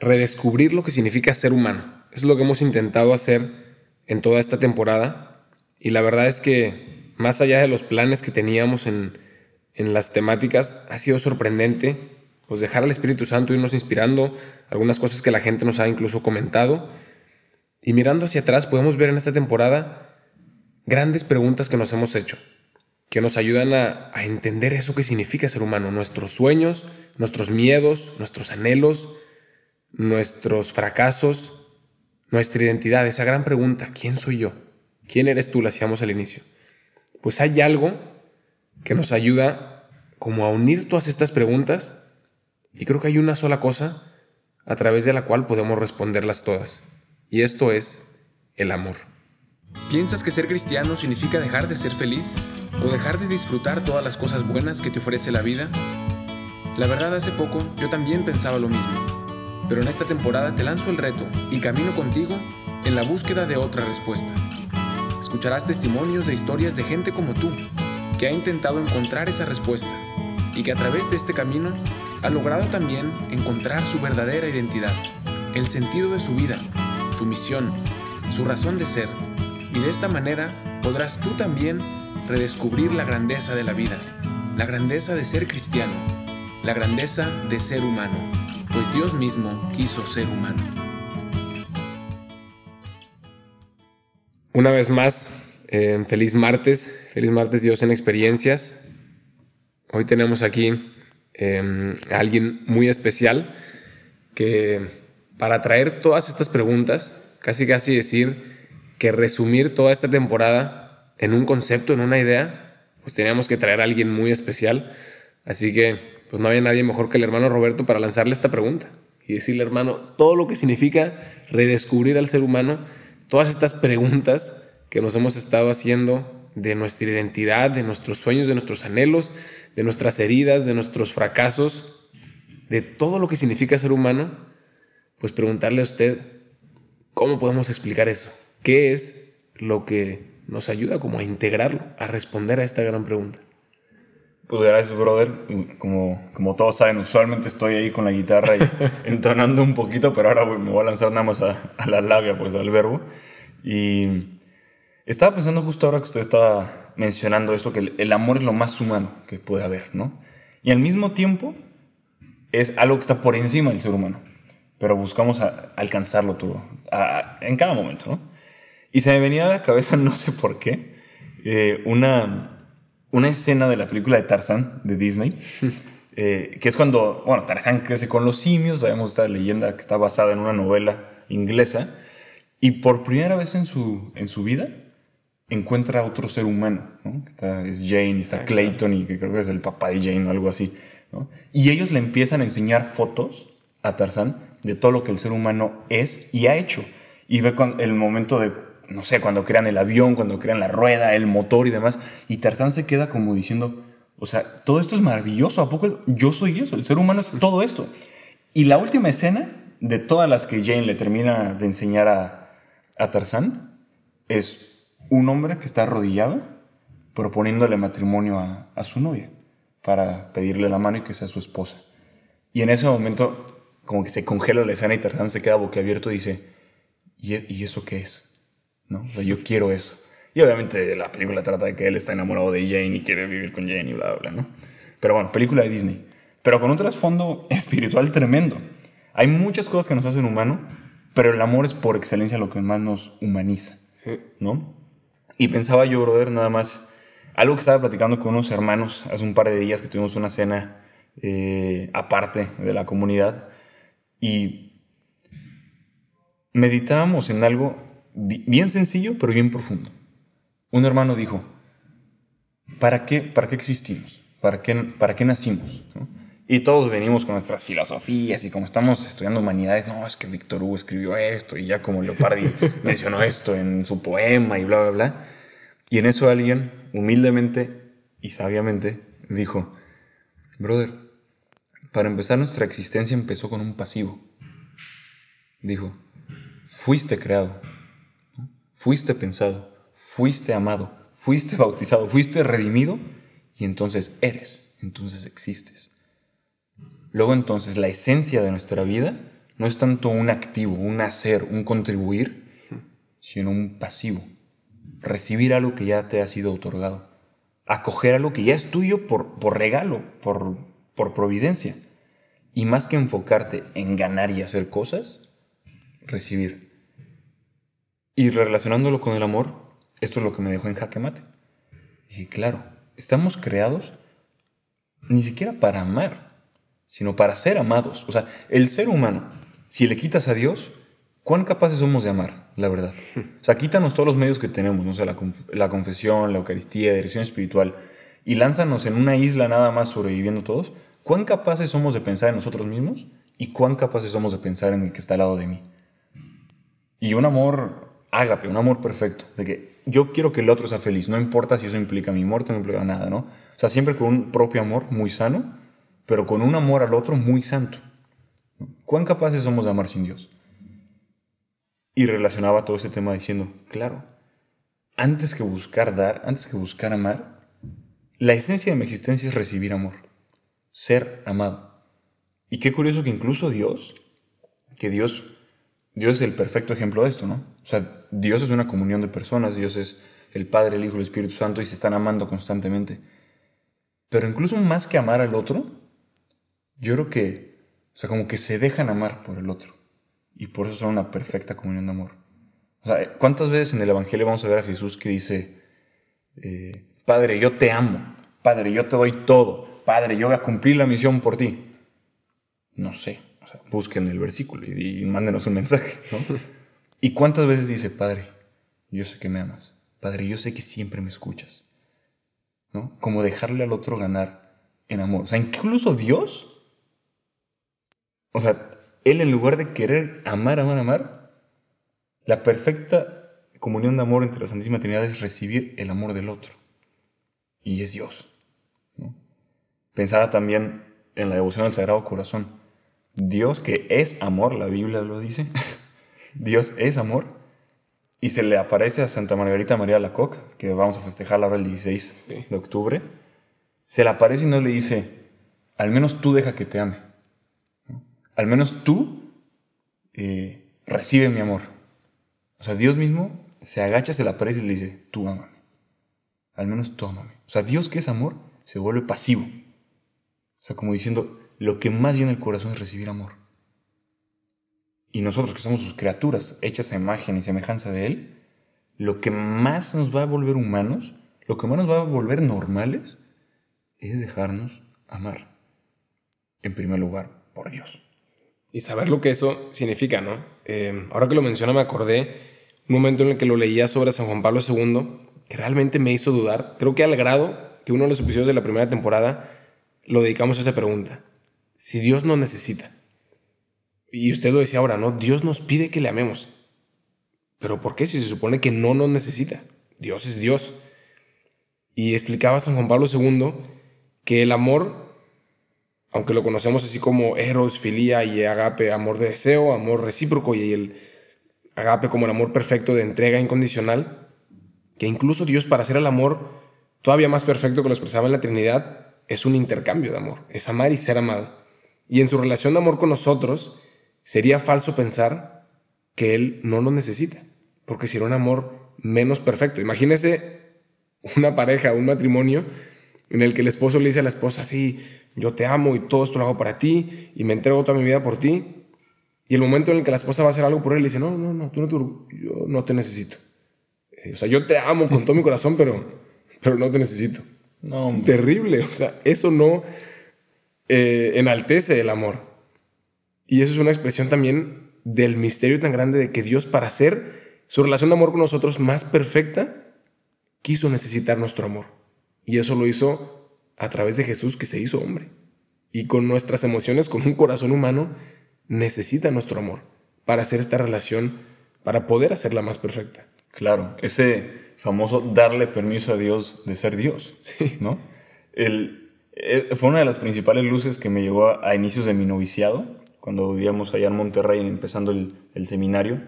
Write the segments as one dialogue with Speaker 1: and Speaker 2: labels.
Speaker 1: redescubrir lo que significa ser humano. Es lo que hemos intentado hacer en toda esta temporada y la verdad es que más allá de los planes que teníamos en, en las temáticas, ha sido sorprendente pues dejar al Espíritu Santo irnos inspirando, algunas cosas que la gente nos ha incluso comentado. Y mirando hacia atrás podemos ver en esta temporada grandes preguntas que nos hemos hecho, que nos ayudan a, a entender eso que significa ser humano, nuestros sueños, nuestros miedos, nuestros anhelos, nuestros fracasos, nuestra identidad, esa gran pregunta, ¿quién soy yo? ¿Quién eres tú? La hacíamos al inicio. Pues hay algo que nos ayuda como a unir todas estas preguntas y creo que hay una sola cosa a través de la cual podemos responderlas todas. Y esto es el amor. ¿Piensas que ser cristiano significa dejar de ser feliz o dejar de disfrutar todas las cosas buenas que te ofrece la vida? La verdad hace poco yo también pensaba lo mismo, pero en esta temporada te lanzo el reto y camino contigo en la búsqueda de otra respuesta. Escucharás testimonios de historias de gente como tú, que ha intentado encontrar esa respuesta y que a través de este camino ha logrado también encontrar su verdadera identidad, el sentido de su vida, su misión, su razón de ser, y de esta manera podrás tú también redescubrir la grandeza de la vida, la grandeza de ser cristiano, la grandeza de ser humano, pues Dios mismo quiso ser humano. Una vez más, feliz martes, feliz martes Dios en experiencias. Hoy tenemos aquí Em, alguien muy especial que para traer todas estas preguntas, casi casi decir que resumir toda esta temporada en un concepto, en una idea, pues teníamos que traer a alguien muy especial. Así que pues no había nadie mejor que el hermano Roberto para lanzarle esta pregunta y decirle, hermano, todo lo que significa redescubrir al ser humano, todas estas preguntas que nos hemos estado haciendo de nuestra identidad, de nuestros sueños, de nuestros anhelos, de nuestras heridas, de nuestros fracasos, de todo lo que significa ser humano, pues preguntarle a usted cómo podemos explicar eso. ¿Qué es lo que nos ayuda como a integrarlo, a responder a esta gran pregunta?
Speaker 2: Pues gracias, brother. Como, como todos saben, usualmente estoy ahí con la guitarra y entonando un poquito, pero ahora me voy a lanzar nada más a, a la labia, pues al verbo. Y estaba pensando justo ahora que usted estaba mencionando esto, que el, amor es lo más humano que puede haber, ¿no? Y al mismo tiempo es algo que está por encima del ser humano, pero buscamos alcanzarlo todo, en cada momento, ¿no? Y se me venía a la cabeza, no sé por qué, eh, una, una escena de la película de Tarzán de Disney, eh, que es cuando, bueno, Tarzán crece con los simios, sabemos esta leyenda que está basada en una novela inglesa, y por primera vez en su, en su vida, encuentra a otro ser humano, ¿no? Está, es Jane está Clayton y que creo que es el papá de Jane o algo así, ¿no? Y ellos le empiezan a enseñar fotos a Tarzán de todo lo que el ser humano es y ha hecho. Y ve con el momento de, no sé, cuando crean el avión, cuando crean la rueda, el motor y demás. Y Tarzán se queda como diciendo, o sea, todo esto es maravilloso. ¿A poco yo soy eso? El ser humano es todo esto. Y la última escena de todas las que Jane le termina de enseñar a, a Tarzán es un hombre que está arrodillado proponiéndole matrimonio a, su novia para pedirle la mano y que sea su esposa. Y en ese momento, como que se congela la escena y Tarzán se queda boquiabierto y dice, ¿y, e-, eso qué es? ¿No? yo quiero eso. Y obviamente la película trata de que él está enamorado de Jane y quiere vivir con Jane y bla, bla, bla, ¿no? Pero bueno, película de Disney. Pero con un trasfondo espiritual tremendo. Hay muchas cosas que nos hacen humano, pero el amor es por excelencia lo que más nos humaniza.
Speaker 1: Sí.
Speaker 2: ¿No? Y pensaba yo, brother, nada más, algo que estaba platicando con unos hermanos hace un par de días que tuvimos una cena eh, aparte de la comunidad y meditábamos en algo bien sencillo, pero bien profundo. Un hermano dijo, ¿para qué, para qué existimos? ¿Para qué, para qué nacimos? Y todos venimos con nuestras filosofías y como estamos estudiando humanidades, no, es que Víctor Hugo escribió esto y ya como Leopardi mencionó esto en su poema y bla, bla, bla. Y en eso alguien, humildemente y sabiamente, dijo, brother, para empezar nuestra existencia empezó con un pasivo. Dijo, fuiste creado, fuiste pensado, fuiste amado, fuiste bautizado, fuiste redimido y entonces eres, entonces existes. Luego entonces la esencia de nuestra vida no es tanto un activo, un hacer, un contribuir, sino un pasivo. Recibir algo que ya te ha sido otorgado. Acoger algo que ya es tuyo por, por regalo, por, por providencia. Y más que enfocarte en ganar y hacer cosas, recibir. Y relacionándolo con el amor, esto es lo que me dejó en jaque mate. Y claro, estamos creados ni siquiera para amar, sino para ser amados. O sea, el ser humano, si le quitas a Dios, ¿cuán capaces somos de amar, la verdad? O sea, quítanos todos los medios que tenemos, no la, la confesión, la Eucaristía, dirección espiritual, y lánzanos en una isla nada más sobreviviendo todos. ¿Cuán capaces somos de pensar en nosotros mismos y cuán capaces somos de pensar en el que está al lado de mí? Y un amor ágape, un amor perfecto, de que yo quiero que el otro sea feliz, no importa si eso implica mi muerte, no implica nada, ¿no? O sea, siempre con un propio amor muy sano, pero con un amor al otro muy santo. ¿Cuán capaces somos de amar sin Dios? Y relacionaba todo este tema diciendo, claro, antes que buscar dar, antes que buscar amar, la esencia de mi existencia es recibir amor, ser amado. Y qué curioso que incluso Dios, que Dios Dios es el perfecto ejemplo de esto, ¿no? O sea, Dios es una comunión de personas, Dios es el Padre, el Hijo, el Espíritu Santo y se están amando constantemente. Pero incluso más que amar al otro, yo creo que, o sea, como que se dejan amar por el otro. Y por eso son una perfecta comunión de amor. O sea, ¿cuántas veces en el Evangelio vamos a ver a Jesús que dice, eh, Padre, yo te amo, Padre, yo te doy todo, Padre, yo voy a cumplir la misión por ti? No sé busquen el versículo y, mándenos un mensaje, ¿Y cuántas veces dice, Padre, yo sé que me amas, Padre, yo sé que siempre me escuchas, ¿no? Como dejarle al otro ganar en amor. O sea, incluso Dios, o sea, Él en lugar de querer amar, amar, amar, la perfecta comunión de amor entre la Santísima Trinidad es recibir el amor del otro. Y es Dios. Pensaba también en la devoción al Sagrado Corazón. Dios que es amor, la Biblia lo dice, Dios es amor, y se le aparece a Santa Margarita María Lacoque, que vamos a festejar ahora el 16 de octubre, se le aparece y no le dice, al menos tú deja que te ame, al menos tú eh, recibe mi amor. O sea, Dios mismo se agacha, se le aparece y le dice, tú amame, al menos tú amame. O sea, Dios que es amor se vuelve pasivo. O sea, como diciendo, lo que más llena el corazón es recibir amor. Y nosotros que somos sus criaturas, hechas a imagen y semejanza de Él, lo que más nos va a volver humanos, lo que más nos va a volver normales, es dejarnos amar. En primer lugar, por Dios.
Speaker 1: Y saber lo que eso significa, ¿no? Eh, ahora que lo menciona me acordé un momento en el que lo leía sobre San Juan Pablo II, que realmente me hizo dudar. Creo que al grado que uno de los episodios de la primera temporada lo dedicamos a esa pregunta si Dios no necesita? Y usted lo decía ahora, ¿no? Dios nos pide que le amemos. Pero ¿por qué si se supone que no nos necesita? Dios es Dios. Y explicaba San Juan Pablo II que el amor, aunque lo conocemos así como eros, filía y agape, amor de deseo, amor recíproco y el agape como el amor perfecto de entrega incondicional, que incluso Dios para hacer el amor todavía más perfecto que lo expresaba en la Trinidad, es un intercambio de amor, es amar y ser amado. Y en su relación de amor con nosotros, sería falso pensar que Él no nos necesita, porque sería un amor menos perfecto. Imagínese una pareja, un matrimonio en el que el esposo le dice a la esposa, sí, yo te amo y todo esto lo hago para ti y me entrego toda mi vida por ti. Y el momento en el que la esposa va a hacer algo por él, le dice, no, no, no, tú no te, yo no te necesito. Eh, o sea, yo te amo con todo mi corazón, pero, pero no te necesito.
Speaker 2: No,
Speaker 1: Terrible. O sea, eso no, eh, enaltece el amor. Y eso es una expresión también del misterio tan grande de que Dios para hacer su relación de amor con nosotros más perfecta, quiso necesitar nuestro amor. Y eso lo hizo a través de Jesús que se hizo hombre. Y con nuestras emociones, con un corazón humano, necesita nuestro amor para hacer esta relación, para poder hacerla más perfecta.
Speaker 2: Claro, ese famoso darle permiso a Dios de ser Dios,
Speaker 1: sí.
Speaker 2: ¿no? El, eh, fue una de las principales luces que me llegó a, inicios de mi noviciado, cuando vivíamos allá en Monterrey empezando el, seminario,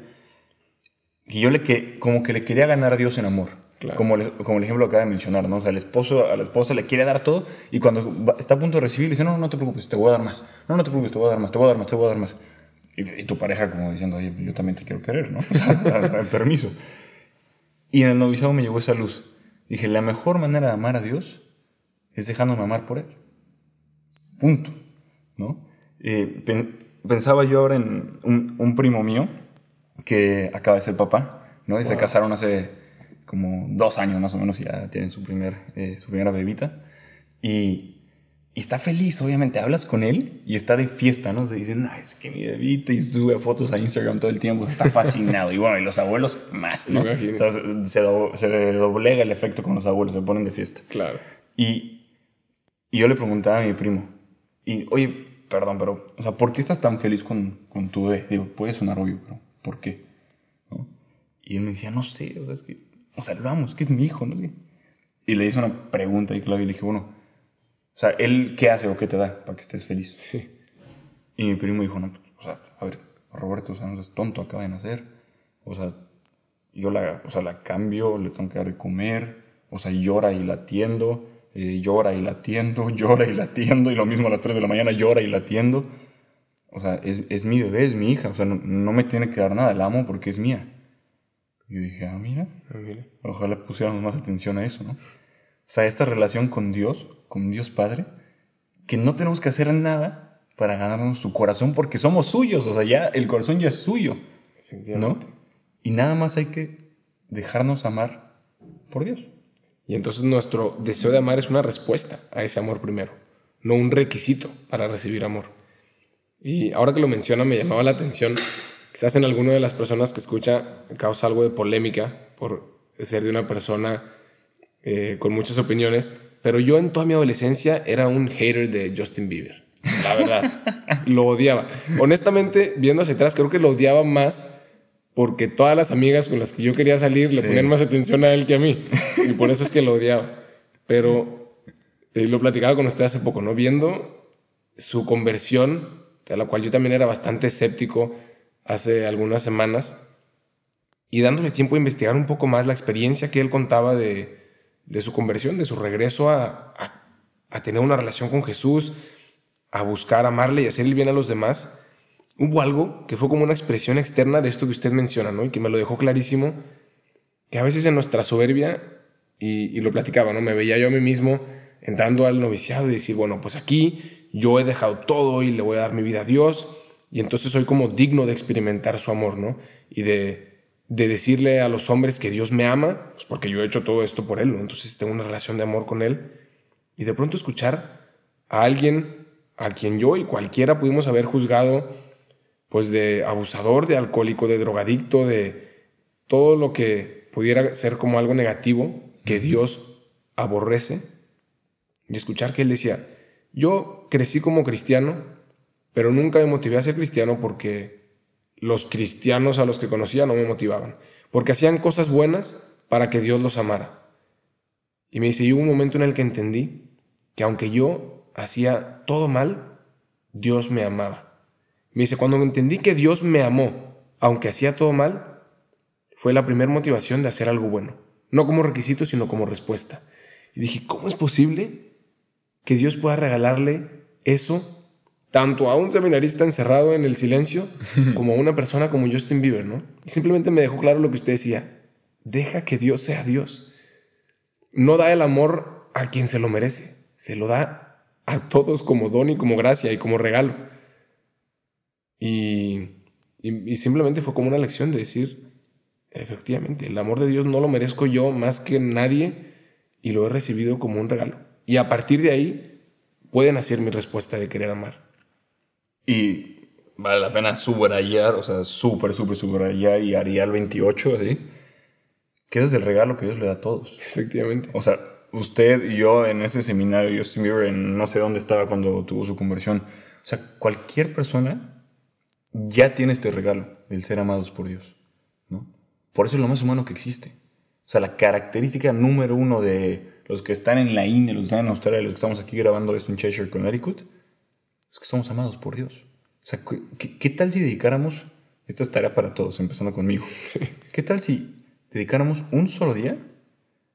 Speaker 2: que yo le que, como que le quería ganar a Dios en amor. Como, como el ejemplo que acaba de mencionar, ¿no? O sea, el esposo a la esposa le quiere dar todo y cuando está a punto de recibir, le dice, no, no te preocupes, te voy a dar más. No, no te preocupes, te voy a dar más, te voy a dar más, te voy a dar más. Y, tu pareja como diciendo, oye, yo también te quiero querer, ¿no? O sea, permiso. Y en el noviciado me llegó esa luz. Dije, la mejor manera de amar a Dios es dejándome amar por Él. Punto. ¿No? Eh, pensaba yo ahora en un, primo mío que acaba de ser papá, ¿no? Y se casaron hace como dos años más o menos y ya tienen su, primer, eh, su primera bebita. Y y está feliz, obviamente. Hablas con él y está de fiesta, ¿no? Se dicen, no, es que mi bebita y sube fotos a Instagram todo el tiempo. Está fascinado. y bueno, y los abuelos más, ¿no? se, doblega el efecto con los abuelos, se ponen de fiesta.
Speaker 1: Claro.
Speaker 2: Y, y yo le preguntaba a mi primo, y oye, perdón, pero, o sea, ¿por qué estás tan feliz con, con tu bebé? Digo, puede sonar obvio, pero ¿por qué? ¿No? Y él me decía, no sé, o sea, es que, o sea, lo vamos, que es mi hijo, no sé. Y le hice una pregunta y claro, y le dije, bueno, o sea, ¿él qué hace o qué te da para que estés feliz?
Speaker 1: Sí.
Speaker 2: Y mi primo dijo, no, pues, o sea, a ver, Roberto, o sea, no es tonto, acaba de nacer. O sea, yo la, o sea, la cambio, le tengo que dar de comer, o sea, llora y la atiendo, eh, llora y la atiendo, llora y la atiendo, y lo mismo a las 3 de la mañana llora y la atiendo. O sea, es, es mi bebé, es mi hija, o sea, no, no, me tiene que dar nada, la amo porque es mía. Y yo dije, ah, mira,
Speaker 1: ah, mira.
Speaker 2: ojalá pusiéramos más atención a eso, ¿no? O sea, esta relación con Dios, con Dios Padre, que no tenemos que hacer nada para ganarnos su corazón porque somos suyos, o sea, ya el corazón ya es suyo,
Speaker 1: ¿no?
Speaker 2: Y nada más hay que dejarnos amar por Dios.
Speaker 1: Y entonces nuestro deseo de amar es una respuesta a ese amor primero, no un requisito para recibir amor. Y ahora que lo menciona me llamaba la atención, quizás en alguna de las personas que escucha causa algo de polémica por ser de una persona eh, con muchas opiniones, pero yo en toda mi adolescencia era un hater de Justin Bieber. La verdad, lo odiaba. Honestamente, viendo hacia atrás, creo que lo odiaba más porque todas las amigas con las que yo quería salir le ponían más atención a él que a mí. Y por eso es que lo odiaba. Pero eh, lo platicaba con usted hace poco, ¿no? Viendo su conversión, de la cual yo también era bastante escéptico hace algunas semanas, y dándole tiempo a investigar un poco más la experiencia que él contaba de, de su conversión, de su regreso a, a, tener una relación con Jesús, a buscar amarle y hacer el bien a los demás, hubo algo que fue como una expresión externa de esto que usted menciona, ¿no? Y que me lo dejó clarísimo, que a veces en nuestra soberbia, y, y lo platicaba, ¿no? Me veía yo a mí mismo entrando al noviciado y decir, bueno, pues aquí yo he dejado todo y le voy a dar mi vida a Dios, y entonces soy como digno de experimentar su amor, ¿no? Y de, de decirle a los hombres que Dios me ama, pues porque yo he hecho todo esto por Él, entonces tengo una relación de amor con Él, y de pronto escuchar a alguien a quien yo y cualquiera pudimos haber juzgado, pues de abusador, de alcohólico, de drogadicto, de todo lo que pudiera ser como algo negativo que Dios aborrece, y escuchar que Él decía, yo crecí como cristiano, pero nunca me motivé a ser cristiano porque los cristianos a los que conocía no me motivaban, porque hacían cosas buenas para que Dios los amara. Y me dice, y hubo un momento en el que entendí que aunque yo hacía todo mal, Dios me amaba. Me dice, cuando entendí que Dios me amó, aunque hacía todo mal, fue la primera motivación de hacer algo bueno. No como requisito, sino como respuesta. Y dije, ¿cómo es posible que Dios pueda regalarle eso tanto a un seminarista encerrado en el silencio como a una persona como Justin Bieber, ¿no? Y simplemente me dejó claro lo que usted decía. Deja que Dios sea Dios. No da el amor a quien se lo merece, se lo da a todos como don y como gracia y como regalo. Y, y, simplemente fue como una lección de decir, efectivamente, el amor de Dios no lo merezco yo más que nadie y lo he recibido como un regalo. Y a partir de ahí puede nacer mi respuesta de querer amar.
Speaker 2: Y vale la pena subrayar, o sea, súper, súper subrayar y haría el 28, ¿sí? Que ese es el regalo que Dios le da a todos.
Speaker 1: Efectivamente.
Speaker 2: O sea, usted y yo en ese seminario, Justin Bieber, en no sé dónde estaba cuando tuvo su conversión. O sea, cualquier persona ya tiene este regalo del ser amados por Dios, ¿no? Por eso es lo más humano que existe. O sea, la característica número uno de los que están en la INE, los que están en Australia, los que estamos aquí grabando esto en Cheshire, Connecticut, es que somos amados por Dios. O sea, ¿qué, tal si dedicáramos, esta es tarea para todos, empezando conmigo, ¿qué tal si dedicáramos un solo día,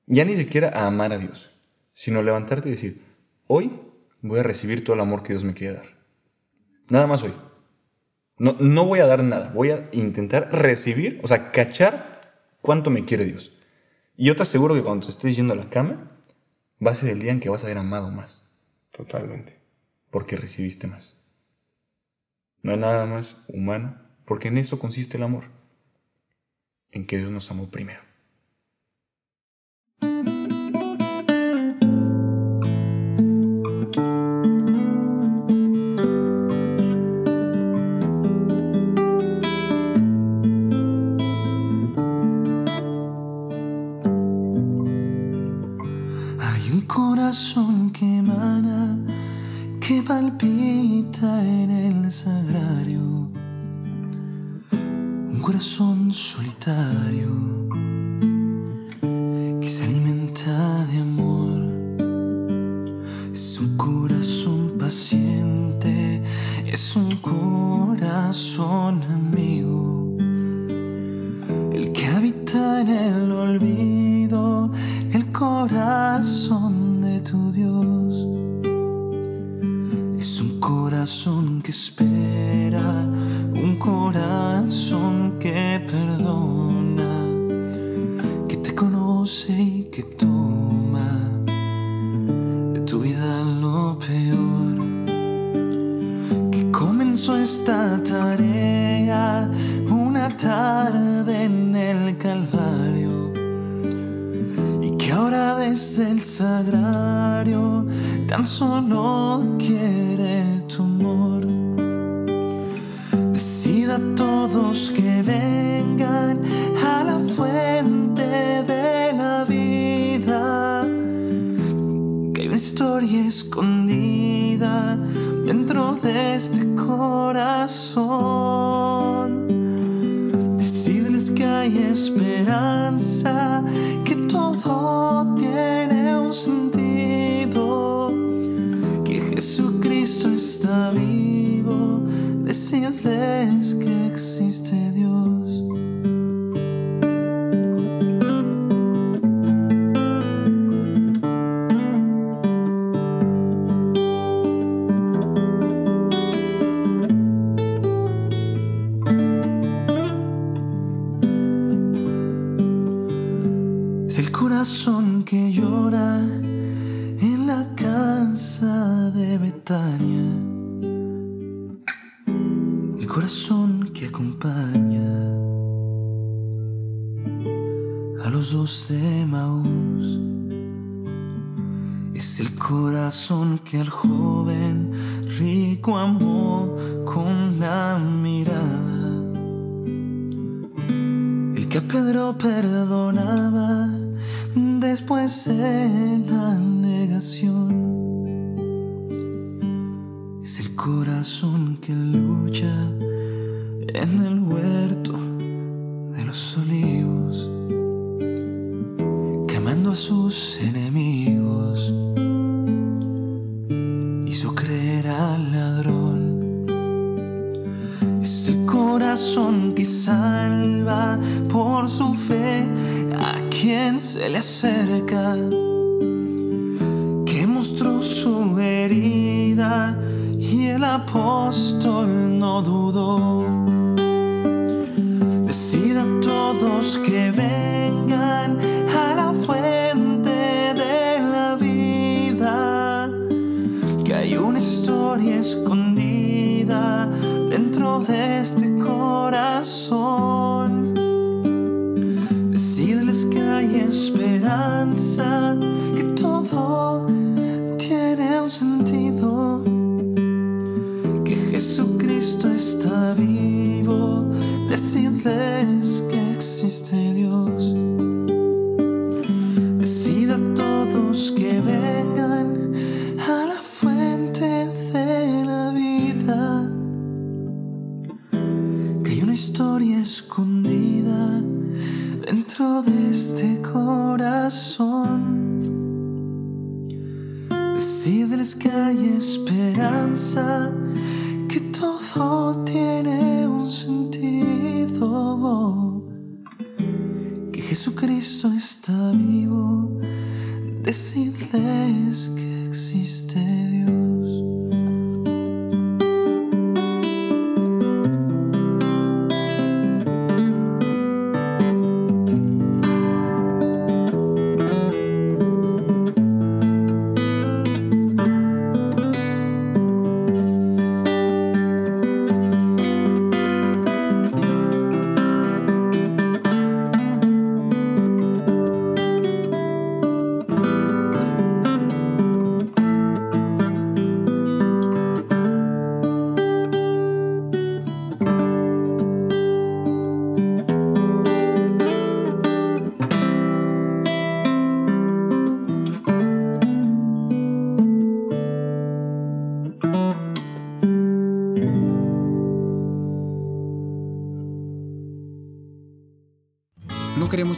Speaker 2: ya ni siquiera a amar a Dios, sino levantarte y decir, hoy voy a recibir todo el amor que Dios me quiere dar. Nada más hoy. No, no voy a dar nada, voy a intentar recibir, o sea, cachar cuánto me quiere Dios. Y yo te aseguro que cuando te estés yendo a la cama, va a ser el día en que vas a haber amado más.
Speaker 1: Totalmente.
Speaker 2: Porque recibiste más. No hay nada más humano, porque en eso consiste el amor. En que Dios nos amó primero.
Speaker 3: corazón que
Speaker 1: emana,
Speaker 3: que palpita en el sagrario. Un corazón solitario que se alimenta de amor. Es un corazón
Speaker 1: paciente,
Speaker 3: es un
Speaker 1: corazón amigo.
Speaker 3: El que habita
Speaker 1: en el olvido,
Speaker 3: el
Speaker 1: corazón del sagrario,
Speaker 3: tan
Speaker 1: solo
Speaker 3: quiere tu amor. Decida a todos
Speaker 1: que vengan a la fuente
Speaker 3: de
Speaker 1: la vida,
Speaker 3: que hay una historia
Speaker 1: escondida
Speaker 3: dentro de
Speaker 1: este
Speaker 3: corazón.
Speaker 1: Decirles que hay esperanza, que todo tiene un sentido que Jesucristo está vivo, decirles que existe Dios.
Speaker 3: corazón que el joven rico amó con la mirada. El que a Pedro perdonaba después de la negación. Es el corazón que lucha en el huerto de los olivos, quemando a sus enemigos quien
Speaker 1: se le acerca, que mostró su herida y el apóstol no dudó. Decida todos que vengan a la fuente de la vida, que hay una historia escondida dentro de este corazón. que todo tiene un sentido, que Jesucristo está vivo, decidle es que existe Dios.